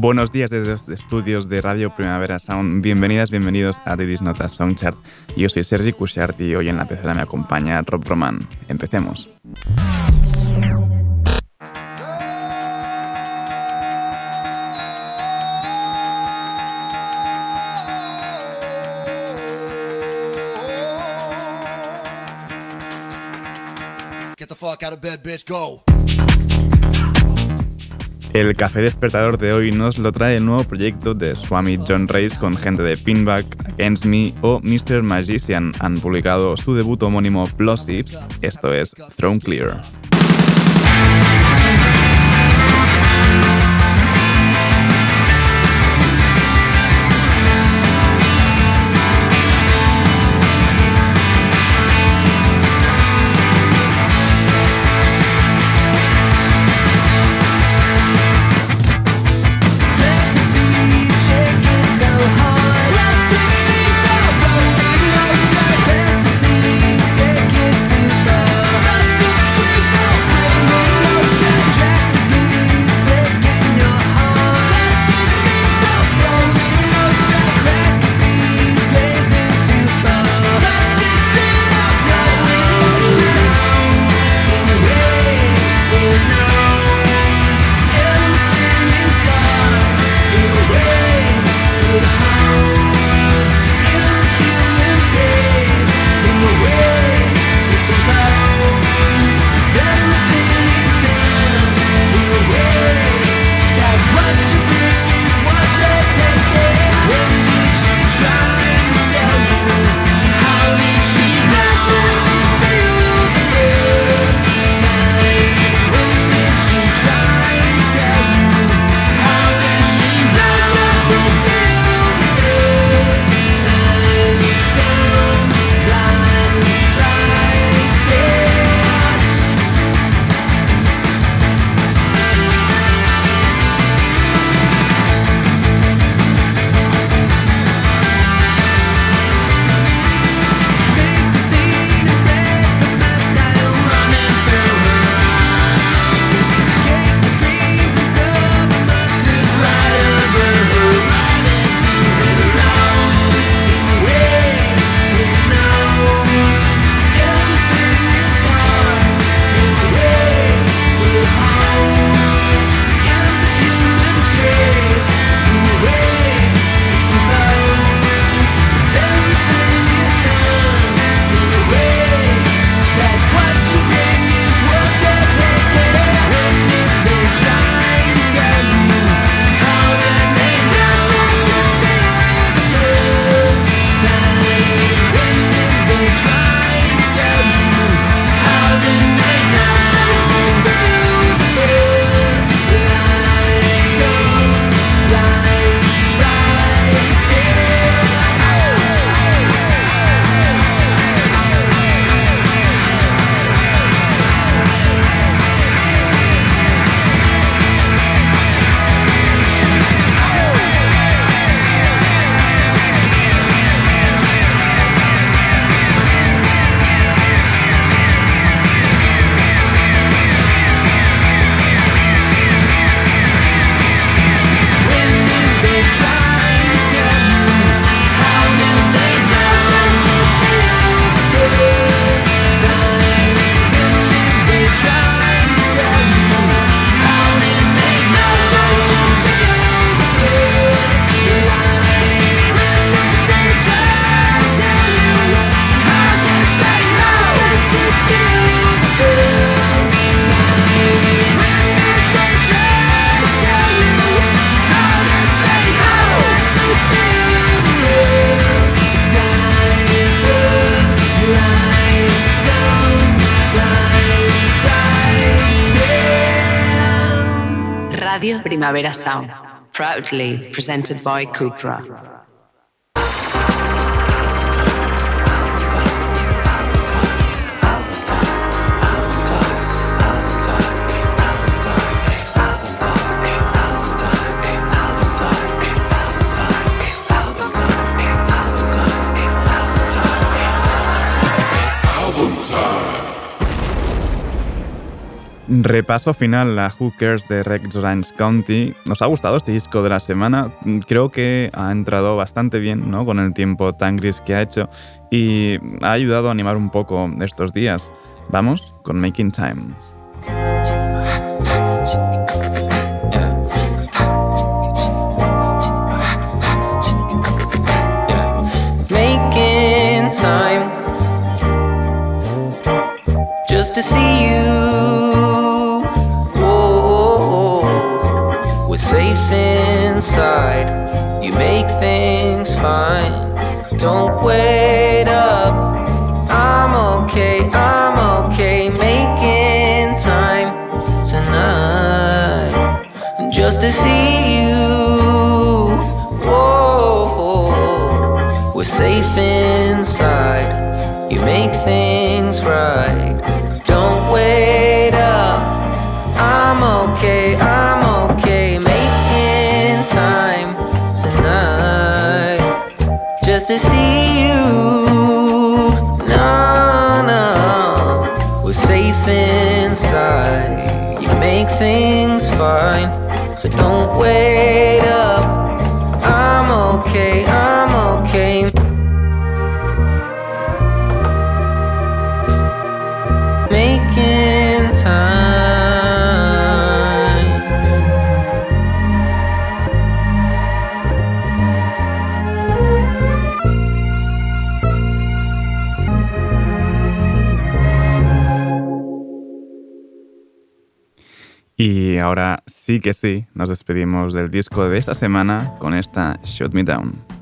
Buenos días desde los estudios de Radio Primavera Sound. Bienvenidas, bienvenidos a Didis Notas Songchart. Yo soy Sergi Cushart y hoy en la pecera me acompaña Rob Roman. Empecemos. Get the fuck out of bed, bitch, go. El café despertador de hoy nos lo trae el nuevo proyecto de Swami John Race con gente de Pinback, Against Me o Mr. Magician. Han publicado su debut homónimo Plosives, esto es Throne Clear. Proudly presented by Cupra. Repaso final a Hookers de Rex Orange County. ¿Nos ha gustado este disco de la semana? Creo que ha entrado bastante bien, ¿no? Con el tiempo tan gris que ha hecho y ha ayudado a animar un poco estos días. Vamos con Making Time. Making time just to see you. Safe inside. You make things fine. Don't wait up. I'm okay, I'm okay. Making time tonight. Just to see you. Whoa, we're safe inside. You make things right. You make things fine, so don't wait up. Y ahora sí que sí, nos despedimos del disco de esta semana con esta Shut Me Down.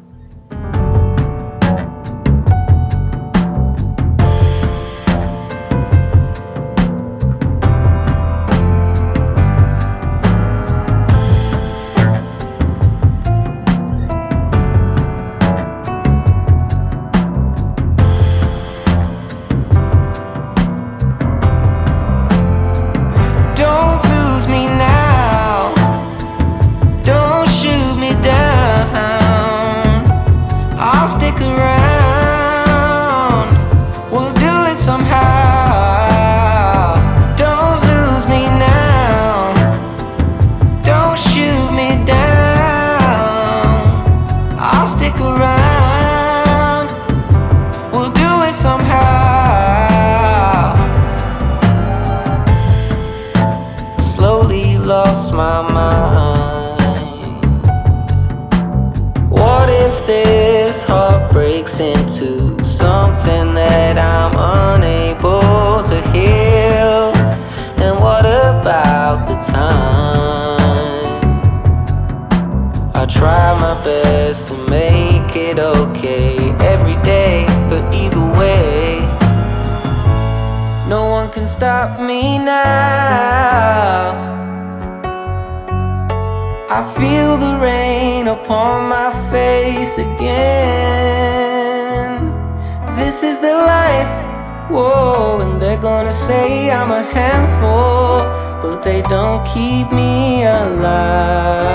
keep me alive.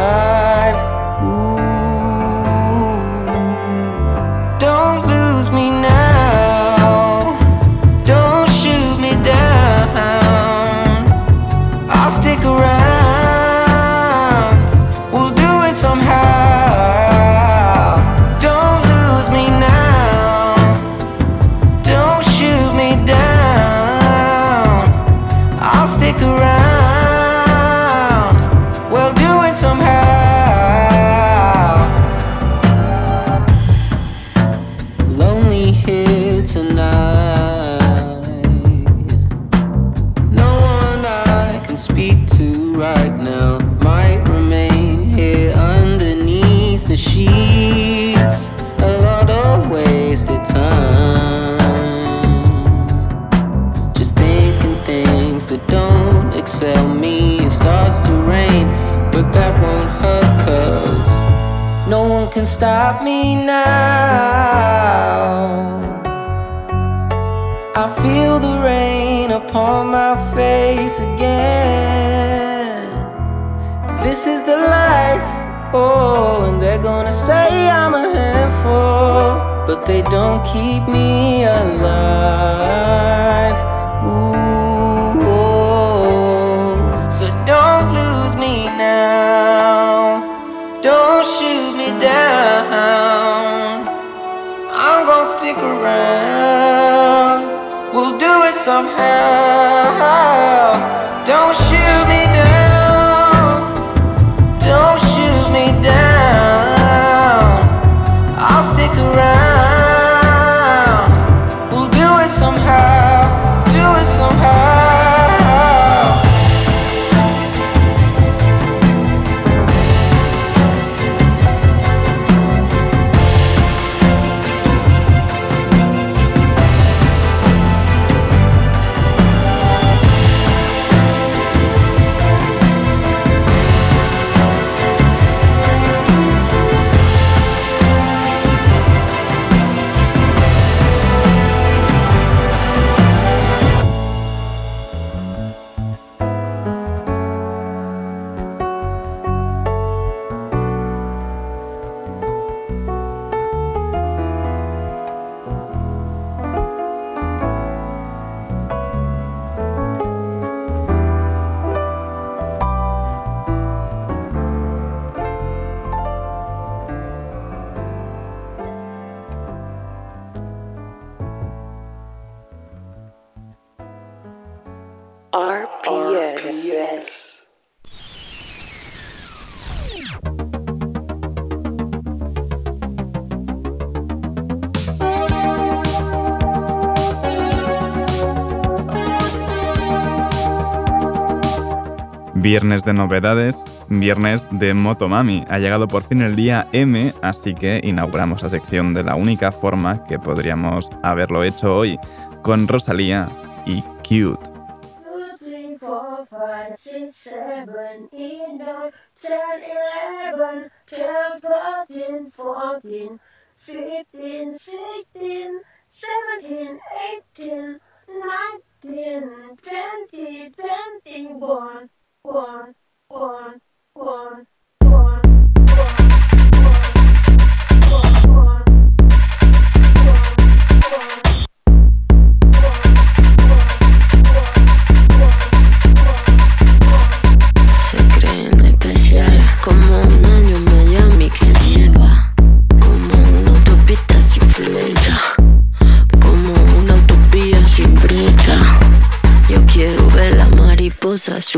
But they don't keep me alive. Ooh, oh. So don't lose me now. Don't shoot me down. I'm gonna stick around. We'll do it somehow. Don't Viernes de novedades, viernes de Motomami. Ha llegado por fin el día M, así que inauguramos la sección de la única forma que podríamos haberlo hecho hoy, con Rosalía y Cute.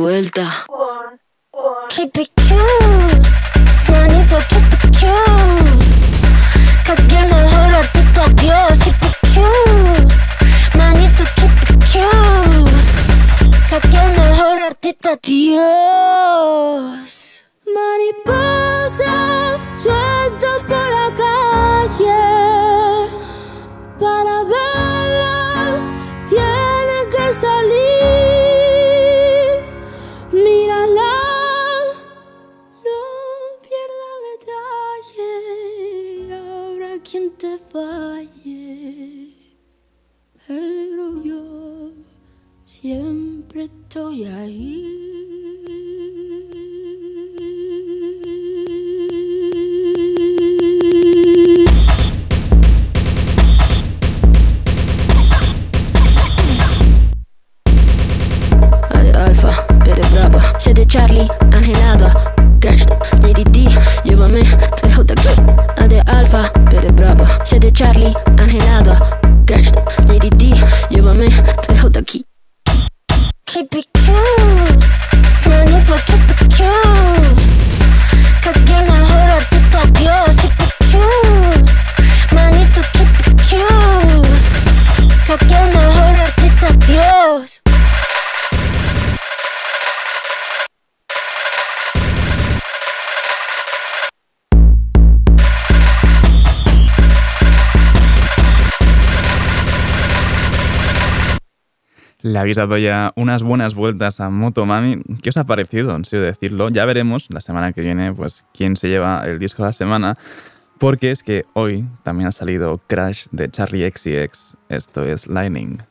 Suelta. Siempre estoy ahí. De Charlie, angelada, crash, D, llévame lejos de aquí. A de alfa, B brava, C de Charlie, angelada, crash, D, llévame lejos de aquí. could be cool. keep it 기쁘게. Le habéis dado ya unas buenas vueltas a Motomami. ¿Qué os ha parecido, en serio decirlo? Ya veremos la semana que viene pues, quién se lleva el disco de la semana, porque es que hoy también ha salido Crash de Charlie XCX. Esto es Lightning.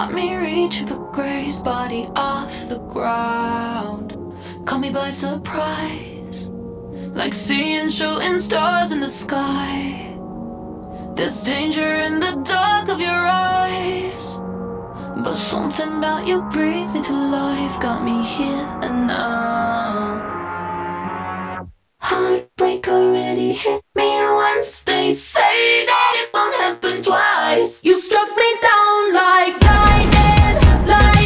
Got me reaching for Gray's body off the ground. Caught me by surprise, like seeing shooting stars in the sky. There's danger in the dark of your eyes. But something about you brings me to life, got me here and now. Heartbreak already hit me once, they say that it won't happen twice. You struck me down like die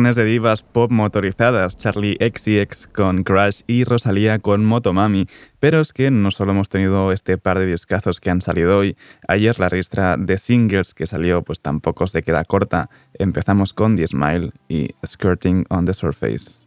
viernes de divas pop motorizadas, Charlie XCX con Crash y Rosalía con Motomami. Pero es que no solo hemos tenido este par de discazos que han salido hoy, ayer la ristra de singles que salió pues tampoco se queda corta. Empezamos con The Smile y Skirting on the Surface.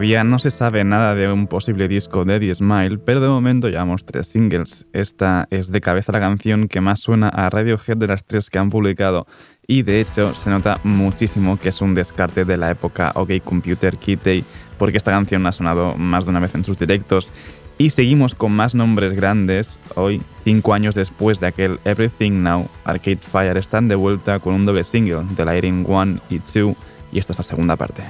Todavía no se sabe nada de un posible disco de Eddie Smile, pero de momento llevamos tres singles. Esta es de cabeza la canción que más suena a Radiohead de las tres que han publicado y de hecho se nota muchísimo que es un descarte de la época OK Computer Kid Day porque esta canción ha sonado más de una vez en sus directos. Y seguimos con más nombres grandes. Hoy, cinco años después de aquel Everything Now, Arcade Fire están de vuelta con un doble single, The Lighting One y Two, y esta es la segunda parte.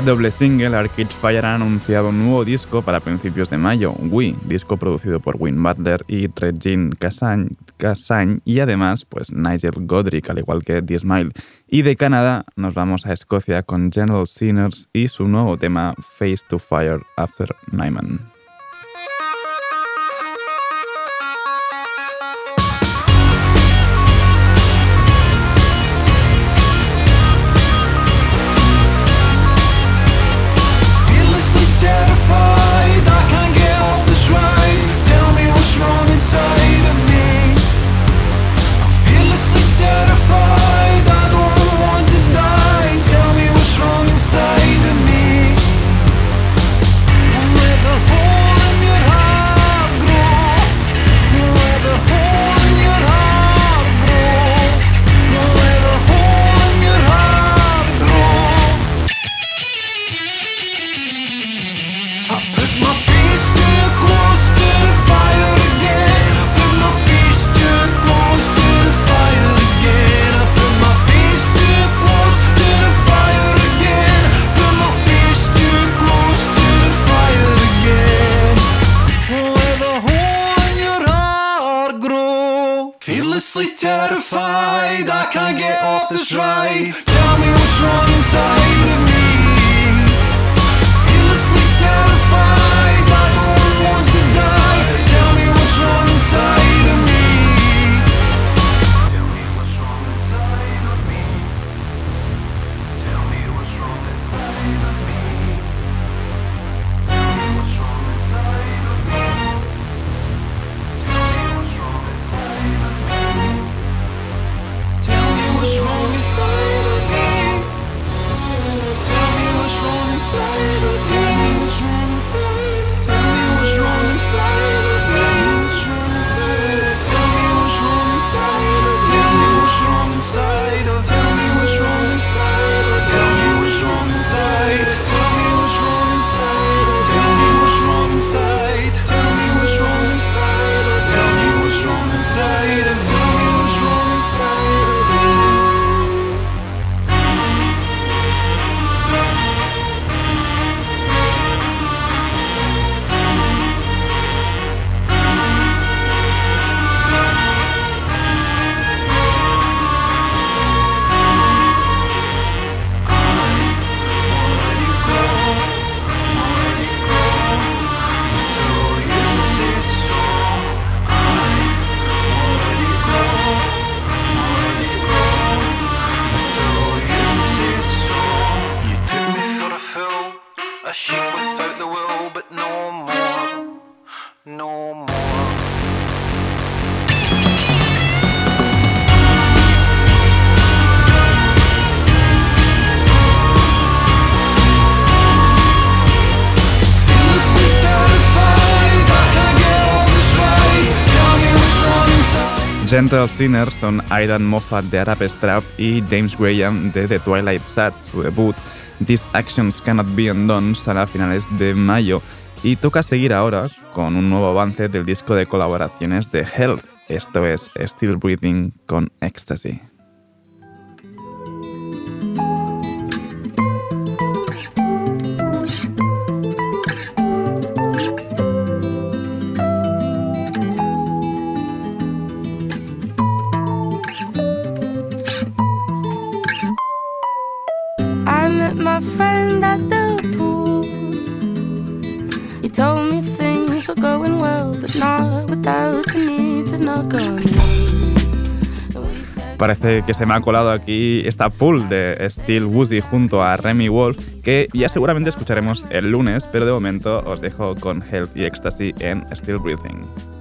este doble single, Arcade Fire ha anunciado un nuevo disco para principios de mayo, Wii, disco producido por Win Butler y Regine Cassagne, y además pues Nigel Godric, al igual que The Smile. Y de Canadá nos vamos a Escocia con General Sinners y su nuevo tema Face to Fire After Nyman. entre els Sinners són Aidan Moffat de Arab Strap i James Graham de The Twilight Sad, su debut. These Actions Cannot Be Undone será a finales de mayo y toca seguir ahora con un nuevo avance del disco de colaboraciones de Health. Esto es Still Breathing con Ecstasy. que, se me ha colado aquí esta pool de Steel Woody junto a Remy Wolf, que ya seguramente escucharemos el lunes, pero de momento os dejo con Health y Ecstasy en Steel Breathing.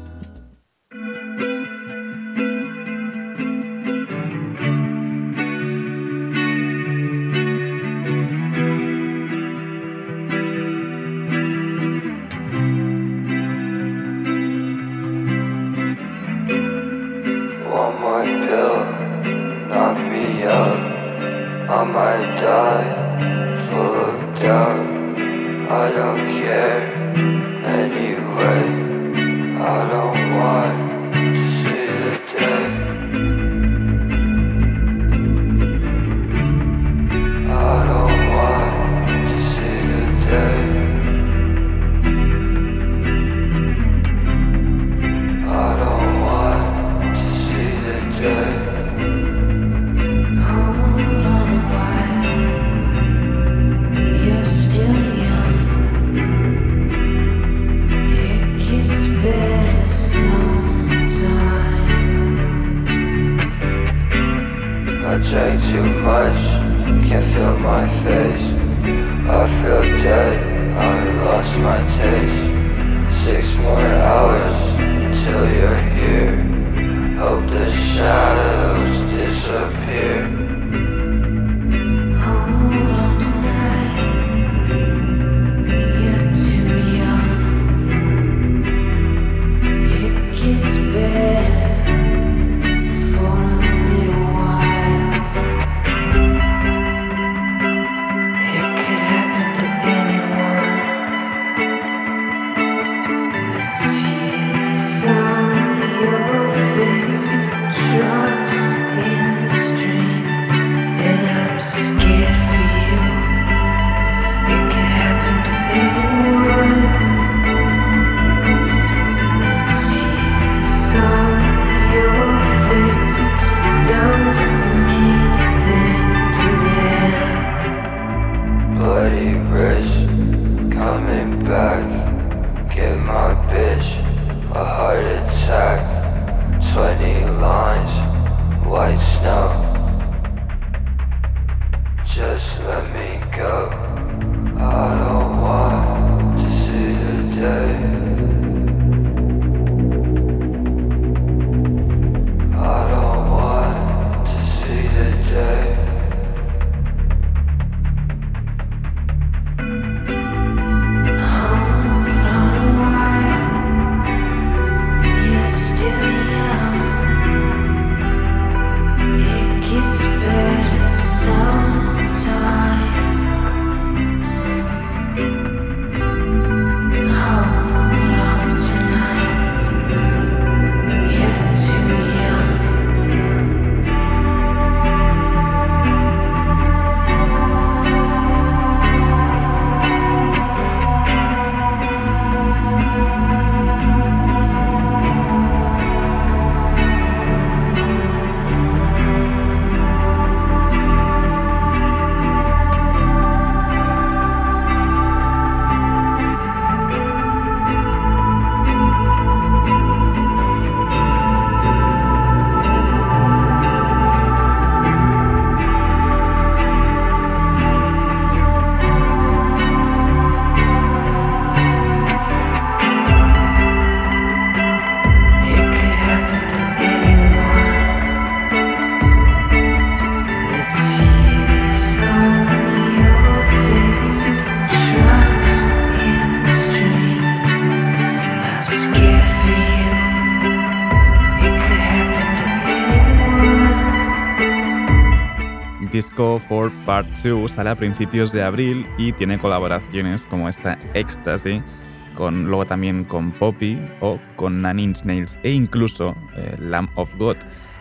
For Part 2 sale a principios de abril y tiene colaboraciones como esta Ecstasy, con, luego también con Poppy o con Nine Inch Nails e incluso eh, Lamb of God.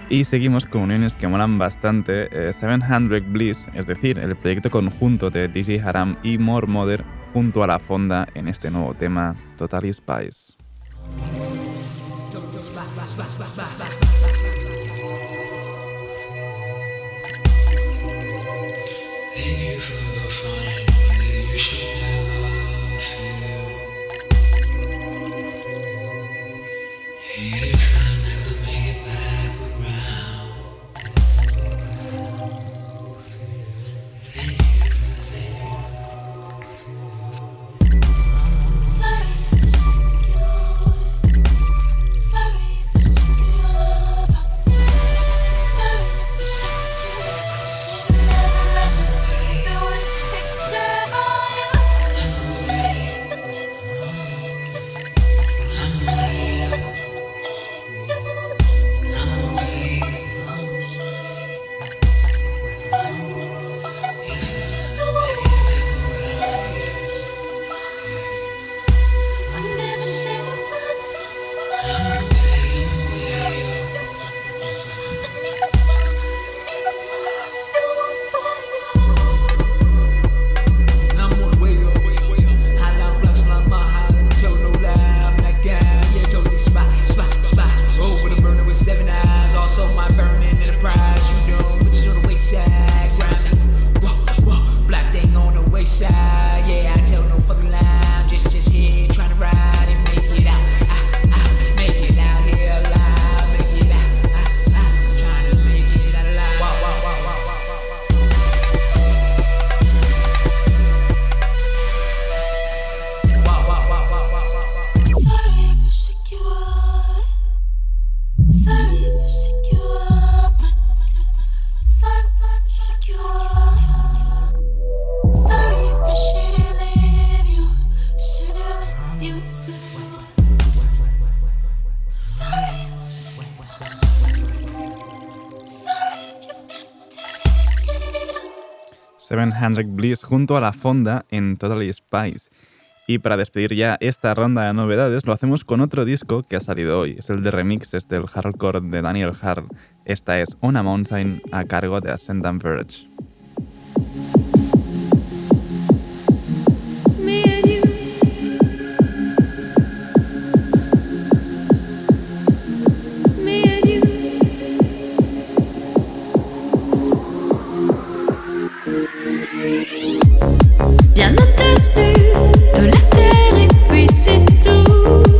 Y seguimos con uniones que molan bastante, eh, 700 Bliss, es decir, el proyecto conjunto de DJ Haram y More Mother junto a la fonda en este nuevo tema, Totally Spice. If Hundred Bliss junto a la fonda en Totally Spice. Y para despedir ya esta ronda de novedades, lo hacemos con otro disco que ha salido hoy. Es el de remixes del hardcore de Daniel Hart. Esta es On a Mountain a cargo de Ascendant Verge. De la terre et puis c'est tout.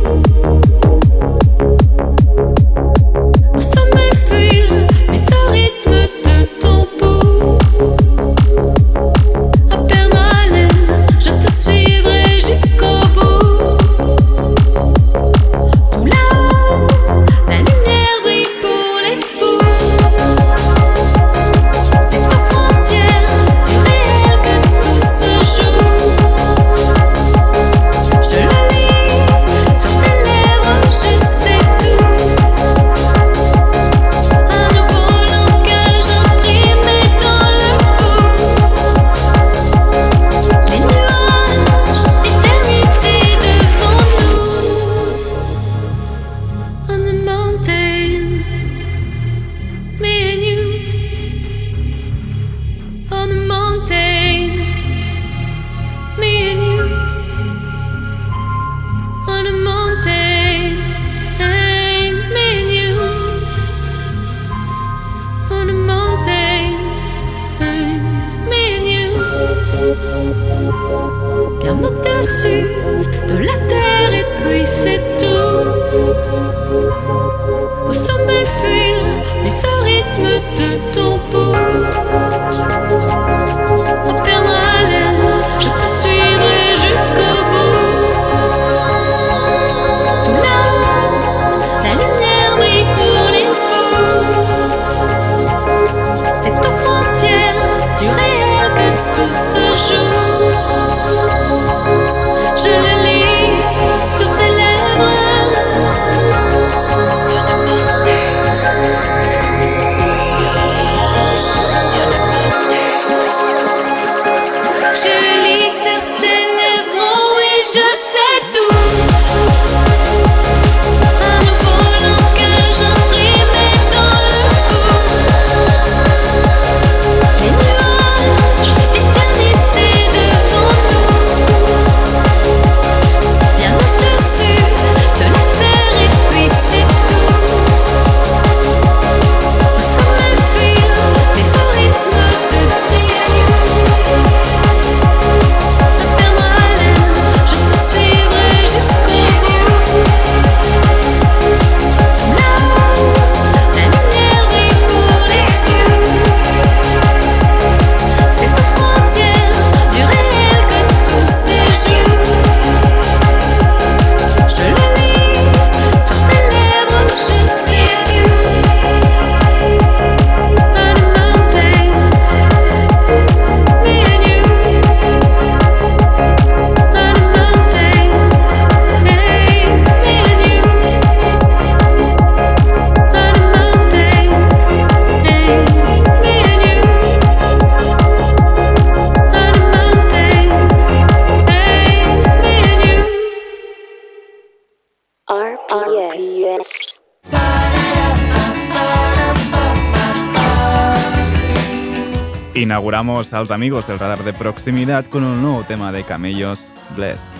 Vamos a los amigos del radar de proximidad con un nuevo tema de camellos, Blessed.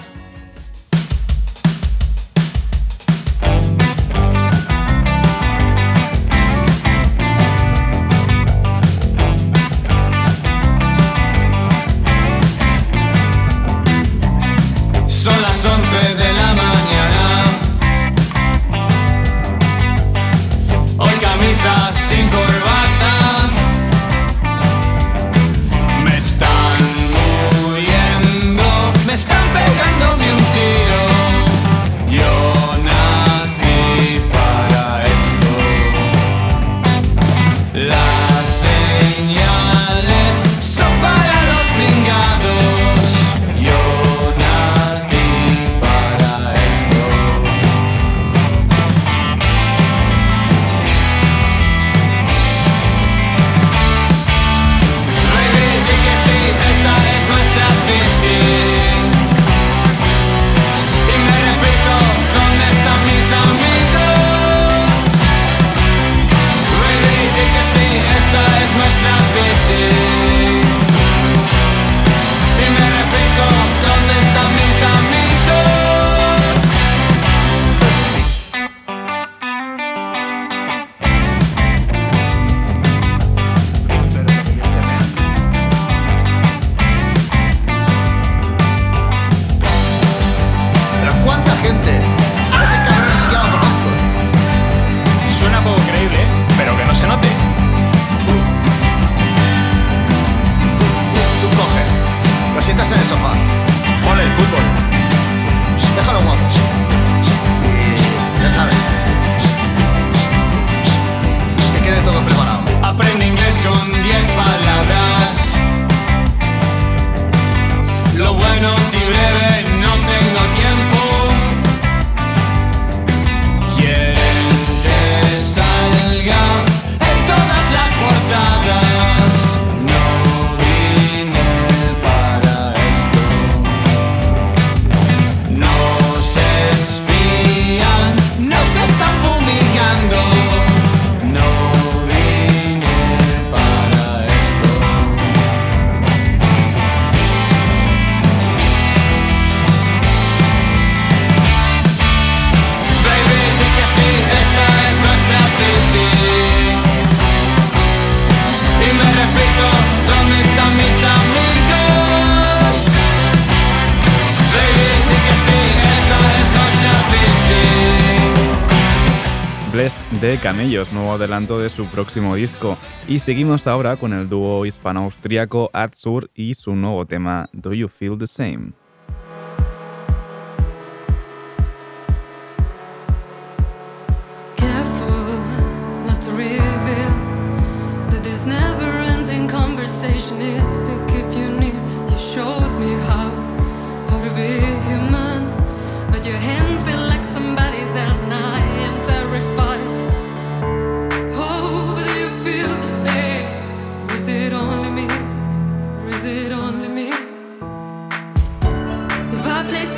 de Camellos, nuevo adelanto de su próximo disco. Y seguimos ahora con el dúo hispano-austriaco Atsur y su nuevo tema Do You Feel the Same?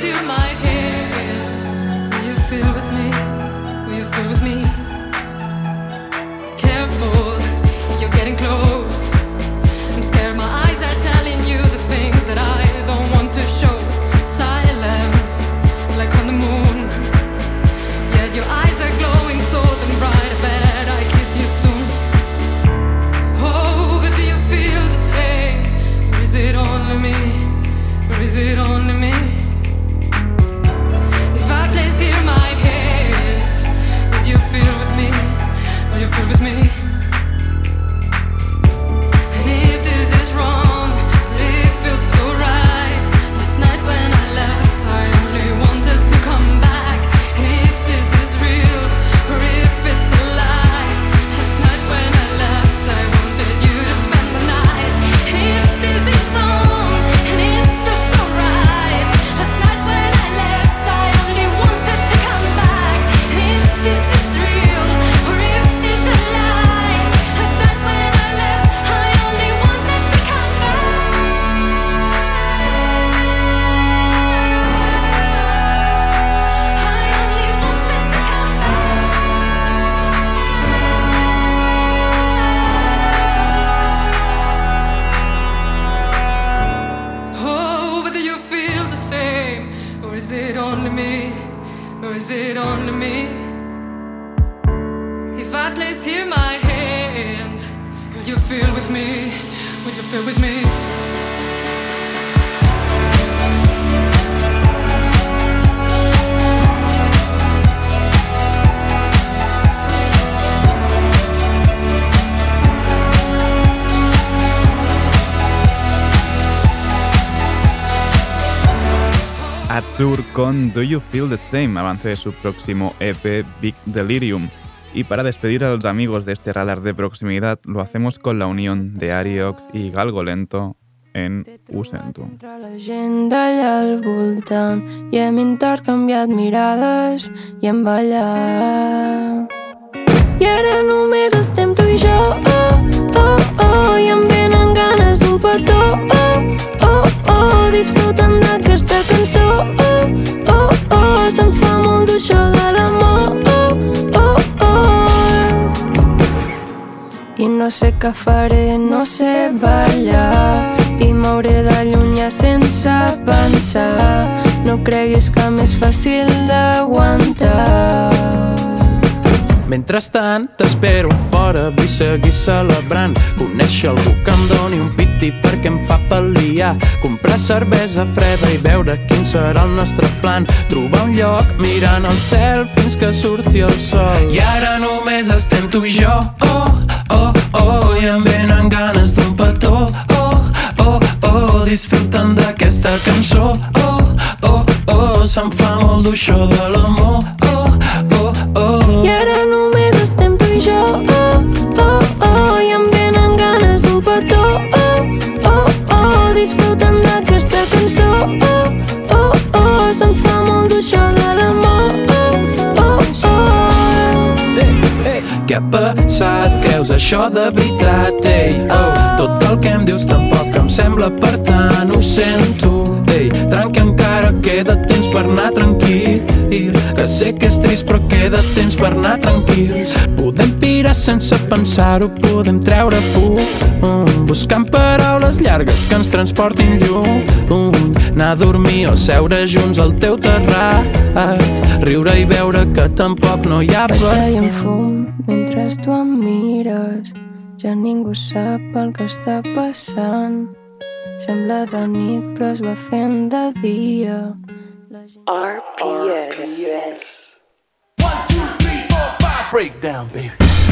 my hand. Will you feel with me? Will you feel with me? Careful, you're getting close. I'm scared my eyes are telling you the things that I don't want to show. Silence, like on the moon. Yet your eyes are glowing so damn bright. I bet I kiss you soon. Oh, you feel the same? Or is it only me? Or is it con Do You Feel the Same, avance de su próximo EP Big Delirium. Y para despedir a los amigos de este radar de proximidad, lo hacemos con la unión de Ariox y Galgolento en Ho sento. Entre la gent d'allà al voltant i hem intercanviat mirades i hem ballat. I ara només estem tu i jo, oh, oh, oh, i em venen ganes d'un petó, oh, oh, oh, disfrutant d'aquesta cançó, oh, oh, oh, de no sé què faré, no sé ballar i m'hauré d'allunyar sense pensar. No creguis que m'és fàcil d'aguantar. Mentrestant, t'espero fora, vull seguir celebrant. Conèixer algú que em doni un piti perquè em fa pal·liar. Comprar cervesa freda i veure quin serà el nostre plan. Trobar un lloc mirant el cel fins que surti el sol. I ara només estem tu i jo, oh, oh, oh, i em venen ganes d'un petó, oh, oh, oh, disfrutant d'aquesta cançó, oh, oh, oh, se'm fa molt dur això de l'amor, oh, oh, oh. I ara només Què ha passat? Creus això de veritat? Ei, oh, tot el que em dius tampoc em sembla per tant, ho sento. Ei, tranqui encara queda temps per anar tranquil. Que sé que és trist però queda temps per anar tranquils. Podem pirar sense pensar-ho, podem treure fum. Mm, buscant paraules llargues que ens transportin lluny. Anar a dormir o seure junts al teu terrat. Riure i veure que tampoc no hi ha per en fum mentre tu em mires. Ja ningú sap el que està passant. Sembla de nit però es va fent de dia. RPS. Breakdown, baby.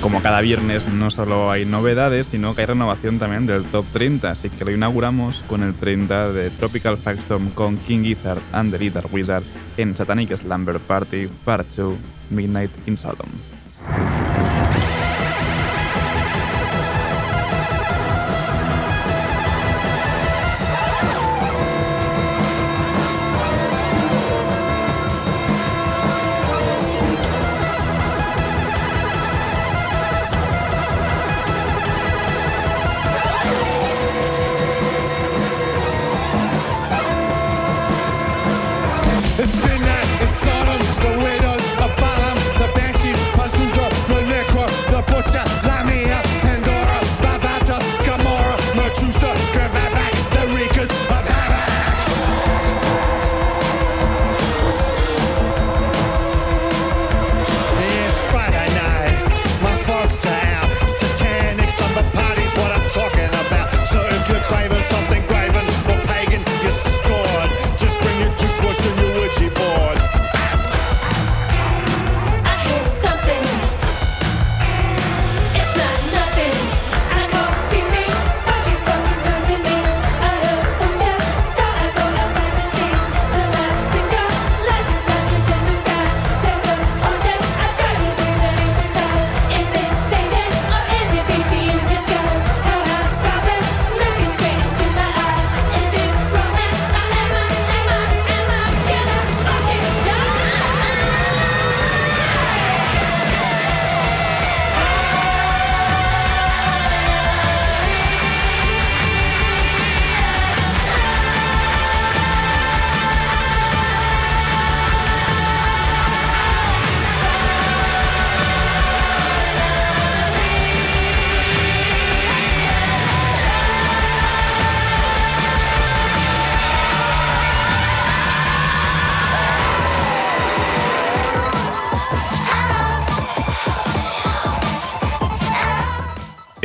Como cada viernes no solo hay novedades, sino que hay renovación también del top 30, así que lo inauguramos con el 30 de Tropical Factstorm con King Gizzard and the Little Wizard en Satanic Slumber Party Part 2 Midnight in Sodom.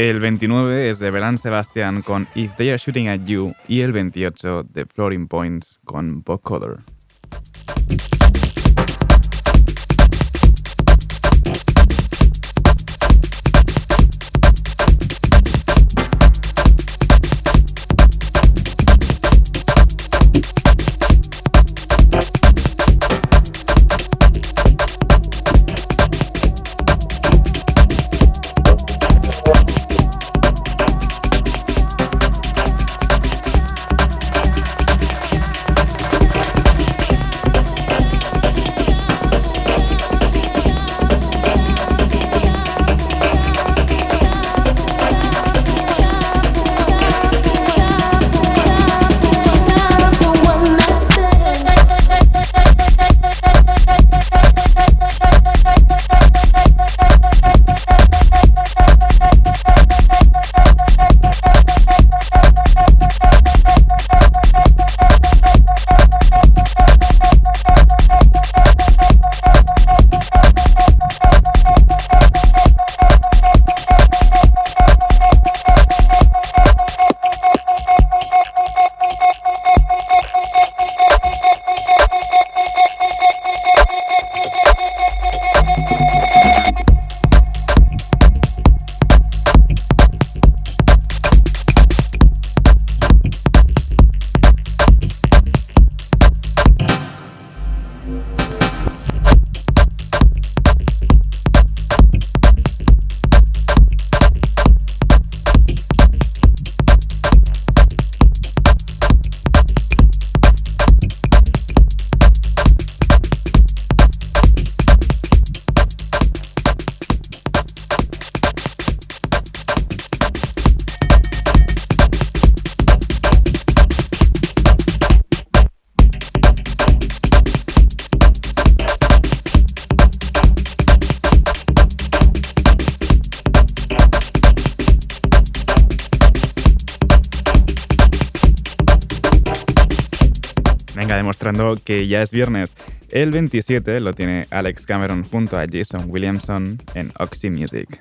El 29 es de Belan Sebastian con If They Are Shooting at You y el 28 de Floating Points con Bob Coder. ya es viernes. El 27 lo tiene Alex Cameron junto a Jason Williamson en Oxy Music.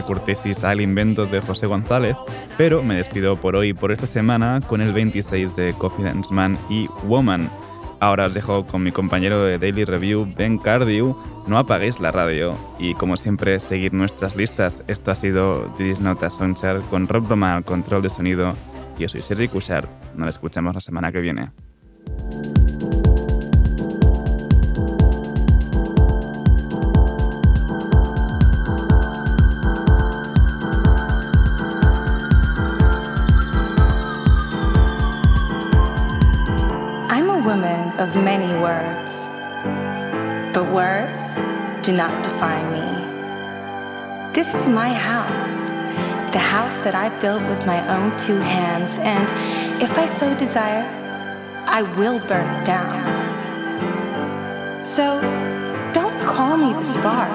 García al invento de José González, pero me despido por hoy, por esta semana, con el 26 de Confidence Man y Woman. Ahora os dejo con mi compañero de Daily Review, Ben Cardew. No apaguéis la radio y, como siempre, seguid nuestras listas. Esto ha sido This Nota Soundchart con Rob Roma al control de sonido. Yo soy Sergi Cushart. Nos escuchamos la semana que viene. Many words, but words do not define me. This is my house, the house that I built with my own two hands, and if I so desire, I will burn it down. So don't call me the spark.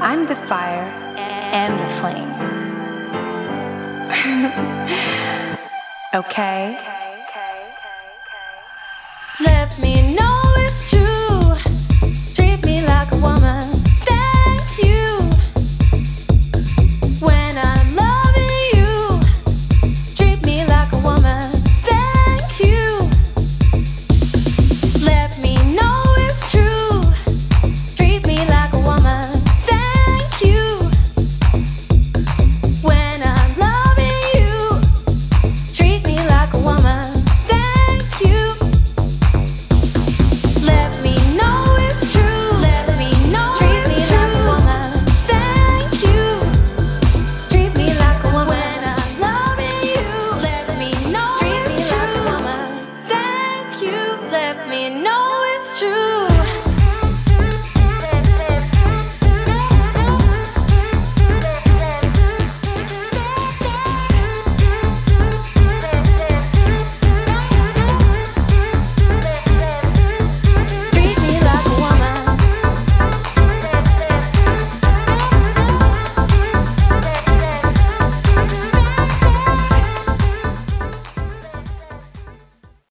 I'm the fire and the flame. okay? Let me know